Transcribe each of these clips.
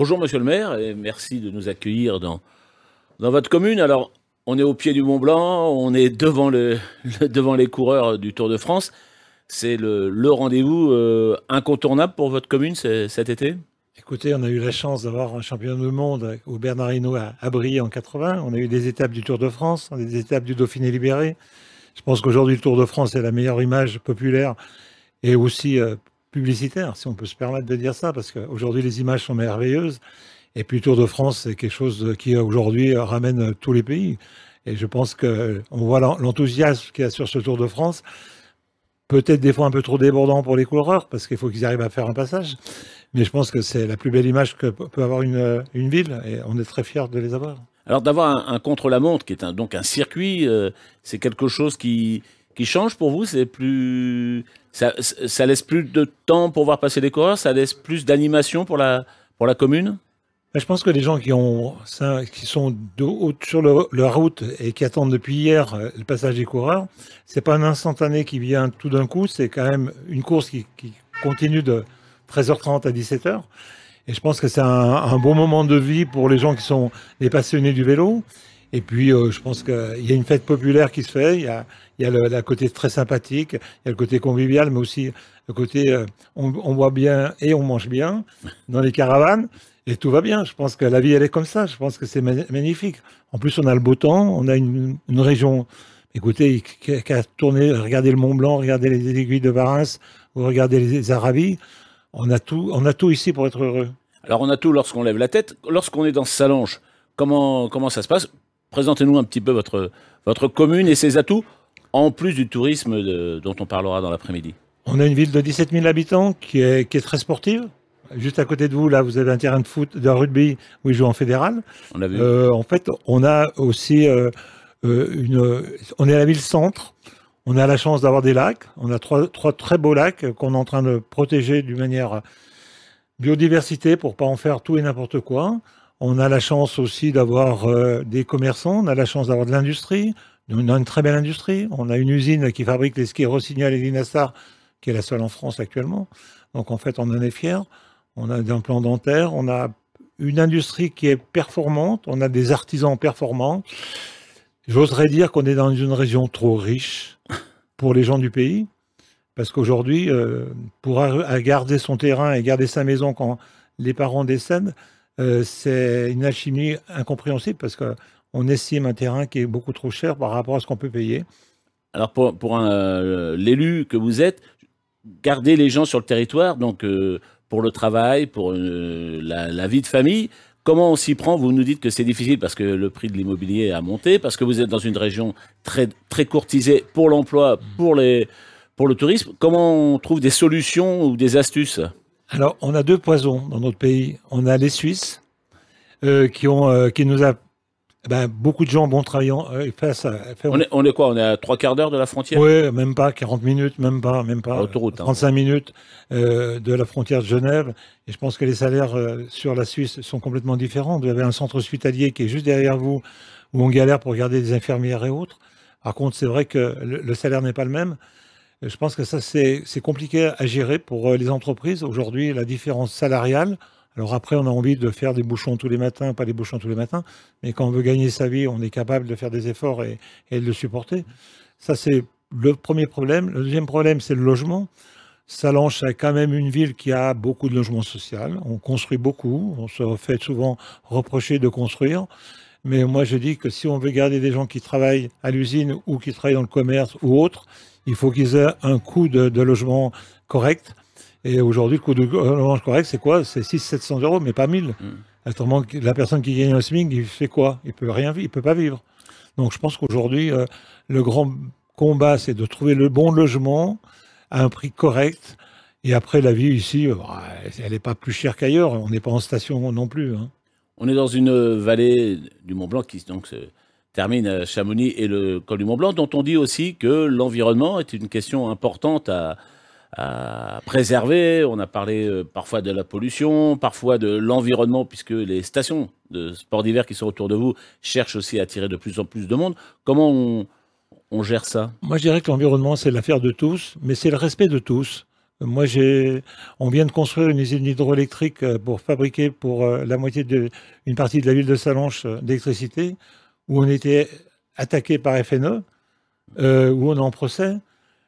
Bonjour Monsieur le maire et merci de nous accueillir dans, dans votre commune. Alors, on est au pied du Mont Blanc, on est devant, le, devant les coureurs du Tour de France. C'est le, le rendez-vous euh, incontournable pour votre commune cet été? Écoutez, on a eu la chance d'avoir un champion du monde au Bernard Hinault à, à en 80. On a eu des étapes du Tour de France, des étapes du Dauphiné libéré. Je pense qu'aujourd'hui, le Tour de France est la meilleure image populaire et aussi euh, publicitaire, si on peut se permettre de dire ça, parce qu'aujourd'hui, les images sont merveilleuses. Et puis, Tour de France, c'est quelque chose qui, aujourd'hui, ramène tous les pays. Et je pense qu'on voit l'enthousiasme qu'il y a sur ce Tour de France. Peut-être des fois un peu trop débordant pour les coureurs, parce qu'il faut qu'ils arrivent à faire un passage. Mais je pense que c'est la plus belle image que peut avoir une, une ville, et on est très fiers de les avoir. Alors d'avoir un, contre-la-montre, qui est donc un circuit, euh, c'est quelque chose qui, qui change pour vous C'est plus, ça, laisse plus de temps pour voir passer les coureurs, ça laisse plus d'animation pour la, pour la commune? Je pense que les gens qui, ont, qui sont sur le, leur route et qui attendent depuis hier euh, le passage des coureurs, c'est pas un instantané qui vient tout d'un coup, c'est quand même une course qui, qui, continue de 13h30 à 17h. Et je pense que c'est un, un, bon moment de vie pour les gens qui sont les passionnés du vélo. Et puis, euh, je pense qu'il y a une fête populaire qui se fait. Il y a, le, côté très sympathique, il y a le côté convivial, mais aussi le côté euh, on, on boit bien et on mange bien dans les caravanes. Et tout va bien. Je pense que la vie, elle est comme ça. Je pense que c'est magnifique. En plus, on a le beau temps. On a une, région, écoutez, a tourné, regardez le Mont Blanc, regardez les aiguilles de Varins, ou regardez les Arabies. On a tout, on a tout ici pour être heureux. Alors, on a tout lorsqu'on lève la tête. Lorsqu'on est dans Salange, comment, comment ça se passe? Présentez-nous un petit peu votre, votre commune et ses atouts, en plus du tourisme de, dont on parlera dans l'après-midi. On a une ville de 17 000 habitants qui est, qui est très sportive. Juste à côté de vous, là, vous avez un terrain de foot, de rugby où ils jouent en fédéral. On a vu. Euh, en fait, on a aussi euh, une. On est à la ville-centre. On a la chance d'avoir des lacs. On a trois, trois très beaux lacs qu'on est en train de protéger d'une manière biodiversité pour pas en faire tout et n'importe quoi. On a la chance aussi d'avoir euh, des commerçants. On a la chance d'avoir de l'industrie. On a une très belle industrie. On a une usine qui fabrique les skis Rossignol et Dinassar, qui est la seule en France actuellement. Donc en fait, on en est fiers on a un plan dentaire, on a une industrie qui est performante, on a des artisans performants. J'oserais dire qu'on est dans une région trop riche pour les gens du pays, parce qu'aujourd'hui, euh, pour garder son terrain et garder sa maison quand les parents décèdent, euh, c'est une alchimie incompréhensible, parce qu'on estime un terrain qui est beaucoup trop cher par rapport à ce qu'on peut payer. Alors pour, pour euh, l'élu que vous êtes, garder les gens sur le territoire, donc euh, pour le travail, pour la, la, vie de famille. Comment on s'y prend? Vous nous dites que c'est difficile parce que le prix de l'immobilier a monté, parce que vous êtes dans une région très, très courtisée pour l'emploi, pour, pour le tourisme. Comment on trouve des solutions ou des astuces? Alors, on a deux poisons dans notre pays. On a les Suisses euh, qui, ont, euh, qui nous a ben, beaucoup de gens vont travailler euh, face à, on, est, on est quoi? On est à trois quarts d'heure de la frontière? Oui, même pas, 40 minutes, même pas, même pas. Autoroute, 35 hein. minutes euh, de la frontière de Genève. Et je pense que les salaires euh, sur la Suisse sont complètement différents. Vous avez un centre hospitalier qui est juste derrière vous, où on galère pour garder des infirmières et autres. Par contre, c'est vrai que le, le salaire n'est pas le même. Je pense que ça, c'est compliqué à gérer pour euh, les entreprises. Aujourd'hui, la différence salariale, alors après, on a envie de faire des bouchons tous les matins, pas des bouchons tous les matins, mais quand on veut gagner sa vie, on est capable de faire des efforts et, et de le supporter. Ça, c'est le premier problème. Le deuxième problème, c'est le logement. Salange, c'est quand même une ville qui a beaucoup de logements sociaux. On construit beaucoup. On se fait souvent reprocher de construire. Mais moi, je dis que si on veut garder des gens qui travaillent à l'usine ou qui travaillent dans le commerce ou autre, il faut qu'ils aient un coût de, de logement correct. Et aujourd'hui, le coût de orange correct, c'est quoi? C'est 600-700 euros, mais pas 1000. Mmh. Autrement, la personne qui gagne un SMIC, il fait quoi? Il peut rien vivre, il peut pas vivre. Donc, je pense qu'aujourd'hui, euh, le grand combat, c'est de trouver le bon logement à un prix correct. Et après, la vie ici, euh, elle n'est pas plus chère qu'ailleurs. On n'est pas en station non plus. Hein. On est dans une vallée du Mont Blanc qui donc se termine à Chamonix et le col du Mont Blanc, dont on dit aussi que l'environnement est une question importante à, préserver. On a parlé euh, parfois de la pollution, parfois de l'environnement, puisque les stations de sport d'hiver qui sont autour de vous cherchent aussi à attirer de plus en plus de monde. Comment on, gère ça? Moi, je dirais que l'environnement, c'est l'affaire de tous, mais c'est le respect de tous. Moi, on vient de construire une usine hydroélectrique euh, pour fabriquer pour euh, la moitié de, partie de la ville de Salanches d'électricité, où on était attaqué par FNE, où on est en procès.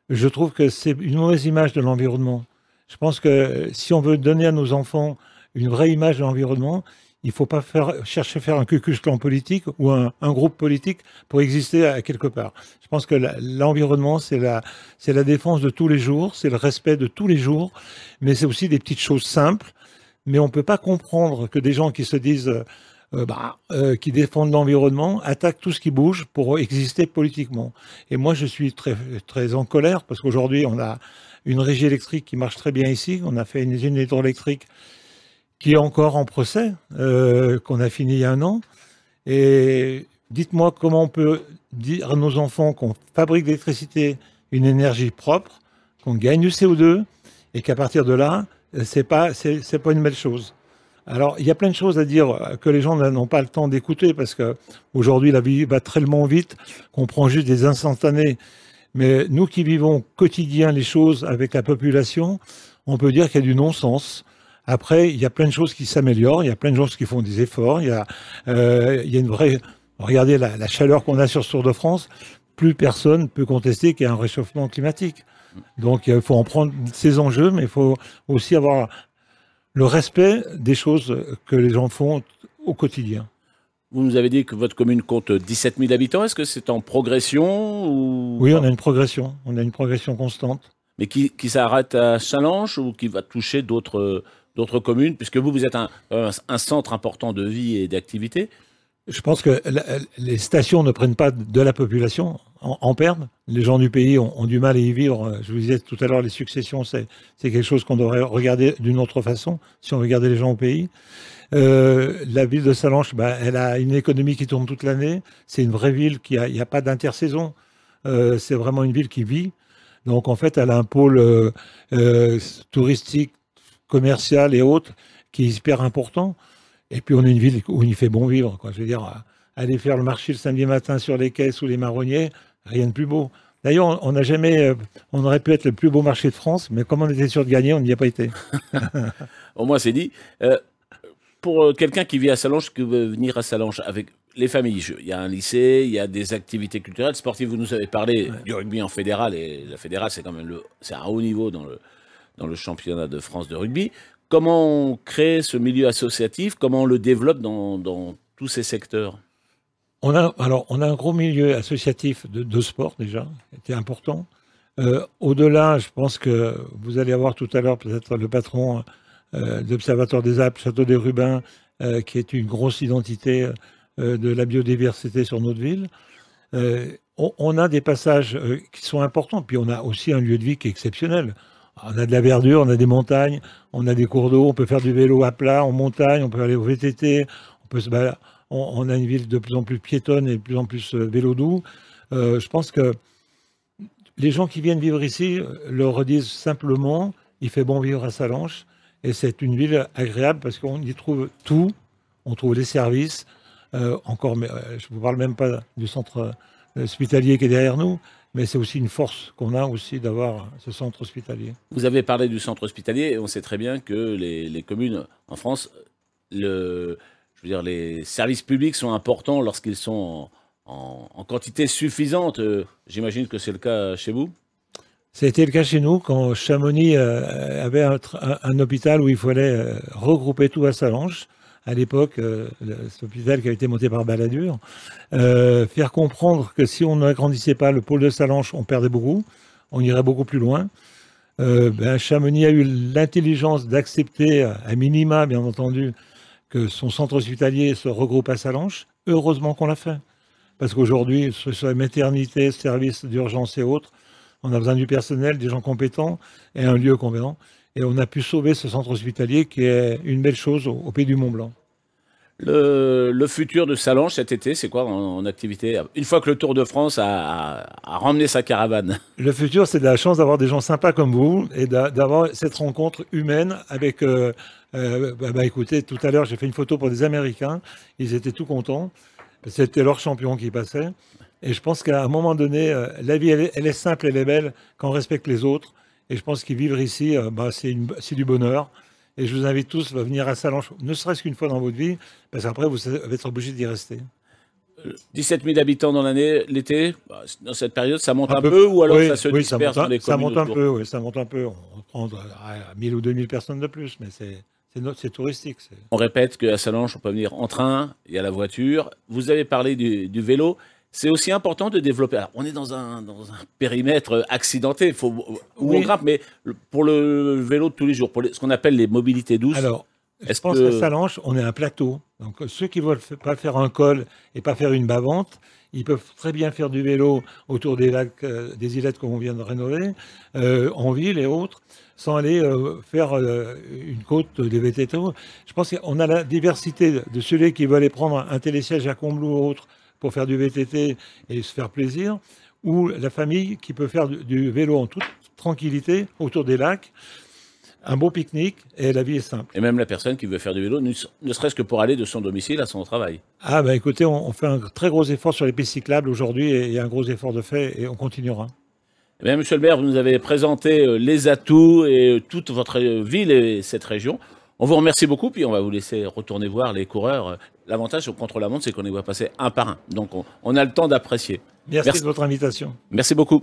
Je trouve que c'est une mauvaise image de l'environnement. Je pense que si on veut donner à nos enfants une vraie image de l'environnement, il ne faut pas chercher à faire un cucus clan politique ou un, groupe politique pour exister à quelque part. Je pense que l'environnement, c'est la, la défense de tous les jours, c'est le respect de tous les jours, mais c'est aussi des petites choses simples. Mais on ne peut pas comprendre que des gens qui se disent, euh, euh, bah, euh, qui défendent l'environnement, attaquent tout ce qui bouge pour exister politiquement. Et moi, je suis très, très en colère parce qu'aujourd'hui, on a une régie électrique qui marche très bien ici. On a fait une usine hydroélectrique qui est encore en procès, euh, qu'on a fini il y a un an. Et dites-moi comment on peut dire à nos enfants qu'on fabrique l'électricité une énergie propre, qu'on gagne du CO2, et qu'à partir de là, c'est pas pas une belle chose. Alors, il y a plein de choses à dire que les gens n'ont pas le temps d'écouter parce que aujourd'hui la vie va tellement vite qu'on prend juste des instantanés. Mais nous qui vivons quotidien les choses avec la population, on peut dire qu'il y a du non-sens. Après, il y a plein de choses qui s'améliorent, il y a plein de gens qui font des efforts, il y a, euh, une vraie... Regardez la, chaleur qu'on a sur ce Tour de France, plus personne peut contester qu'il y a un réchauffement climatique. Donc il faut en prendre ces enjeux, mais il faut aussi avoir le respect des choses que les gens font au quotidien. Vous nous avez dit que votre commune compte 17 000 habitants. Est-ce que c'est en progression ou... Oui, on a une progression. On a une progression constante. Mais qui, qui s'arrête à Challenge ou qui va toucher d'autres communes, puisque vous, vous êtes un, un, centre important de vie et d'activité Je pense que les stations ne prennent pas de la population, en, en perdent. Les gens du pays ont, du mal à y vivre. Je vous disais tout à l'heure, les successions, c'est quelque chose qu'on devrait regarder d'une autre façon, si on veut garder les gens au pays. Euh, la ville de Salanches, bah, elle a une économie qui tourne toute l'année. C'est une vraie ville qui a, il n'y a pas d'intersaison. Euh, c'est vraiment une ville qui vit. Donc en fait, elle a un pôle euh touristique commercial et autres qui est hyper important. Et puis on est une ville où il fait bon vivre. Quoi. Je veux dire, aller faire le marché le samedi matin sur les quais sous les marronniers, rien de plus beau. D'ailleurs, on n'a jamais, euh, on aurait pu être le plus beau marché de France, mais comme on était sûr de gagner, on n'y a pas été. Au moins, c'est dit. Euh, pour euh, quelqu'un qui vit à Salange, qui veut venir à Salange avec les familles, il y a un lycée, il y a des activités culturelles, sportives. Vous nous avez parlé du rugby en fédéral, et la fédérale, c'est quand même le, c'est un haut niveau dans le, dans le championnat de France de rugby. Comment on crée ce milieu associatif? Comment on le développe dans, tous ces secteurs? On a, alors, on a un gros milieu associatif de, sport déjà, qui important. Euh, au-delà, je pense que vous allez avoir tout à l'heure peut-être le patron euh, de l'Observatoire des Alpes, Château des Rubins, euh, qui est une grosse identité de la biodiversité sur notre ville. On, a des passages qui sont importants, puis on a aussi un lieu de vie qui est exceptionnel. On a de la verdure, on a des montagnes, on a des cours d'eau, on peut faire du vélo à plat, en montagne, on peut aller au VTT, on peut se On, a une ville de plus en plus piétonne et de plus en plus euh, vélo doux. Euh, je pense que les gens qui viennent vivre ici euh, le redisent simplement, il fait bon vivre à Salanches et c'est une ville agréable parce qu'on y trouve tout, on trouve les services, encore, je ne vous parle même pas du centre hospitalier qui est derrière nous, mais c'est aussi une force qu'on a aussi d'avoir ce centre hospitalier. Vous avez parlé du centre hospitalier et on sait très bien que les, communes en France, le, je veux dire, les services publics sont importants lorsqu'ils sont en, quantité suffisante. Euh, j'imagine que c'est le cas chez vous? Ça a été le cas chez nous quand Chamonix euh, avait un, hôpital où il fallait euh, regrouper tout à Salange à l'époque, euh, cet hôpital qui a été monté par Balladur, euh, faire comprendre que si on n'agrandissait pas le pôle de Salanches, on perdait beaucoup, on irait beaucoup plus loin. Euh, ben, Chamonix a eu l'intelligence d'accepter, à minima bien entendu, que son centre hospitalier se regroupe à Salanches. Heureusement qu'on l'a fait. Parce qu'aujourd'hui, ce soit maternité, services d'urgence et autres, on a besoin du personnel, des gens compétents et un lieu compétent. Et on a pu sauver ce centre hospitalier qui est une belle chose au, Pays du Mont Blanc. Le, futur de Salange cet été, c'est quoi en, activité? Une fois que le Tour de France a, ramené sa caravane Le futur, c'est de la chance d'avoir des gens sympas comme vous et d'avoir cette rencontre humaine avec. Euh, euh, bah, bah, écoutez, tout à l'heure, j'ai fait une photo pour des Américains. Ils étaient tout contents. C'était leur champion qui passait. Et je pense qu'à un moment donné, euh, la vie, elle est, elle est simple, elle est belle quand on respecte les autres Et je pense qu'y vivre ici, euh, bah, c'est du bonheur. Et je vous invite tous à venir à Salanches, ne serait-ce qu'une fois dans votre vie, parce qu'après, vous allez être obligé d'y rester. 17 000 habitants dans l'année, l'été, bah, dans cette période, ça monte Un un, peu- peu, ou alors oui, ça se oui, disperse monte, dans les ça monte un peu, oui, ça monte un peu. On prend à 1000 ou 2000 personnes de plus, mais c'est touristique. On répète qu'à Salange, on peut venir en train, il y a la voiture. Vous avez parlé du, du vélo. C'est aussi important de développer. Alors, on est dans un, dans un périmètre accidenté, faut, où on grimpe, mais pour le vélo de tous les jours, pour les- ce qu'on appelle les mobilités douces, Alors, je pense que- qu'à Salanches, on est un plateau. Donc, euh, ceux qui veulent f- pas faire un col et pas faire une bavante, ils peuvent très bien faire du vélo autour des lacs, euh, des îlettes qu'on vient de rénover, euh, en ville et autres, sans aller euh, faire euh, une côte des VTT. Je pense qu'on a la diversité de ceux qui veulent aller prendre un télésiège à Combloux ou autre pour faire du VTT et se faire plaisir, ou la famille qui peut faire du, du vélo en toute tranquillité autour des lacs, un beau pique-nique et la vie est simple. et même la personne qui veut faire du vélo, ne, serait-ce que pour aller de son domicile à son travail. Ah bah écoutez, on, on fait un très gros effort sur les pistes cyclables aujourd'hui et il y a un gros effort de fait et on continuera. Eh bien, monsieur le maire, vous nous avez présenté euh, les atouts et euh, toute votre euh, ville et cette région. On vous remercie beaucoup, puis on va vous laisser retourner voir les coureurs. L'avantage au contre-la-montre, c'est qu'on les voit passer un par un. Donc, on, on a le temps d'apprécier. Merci, Merci. de votre invitation. Merci beaucoup.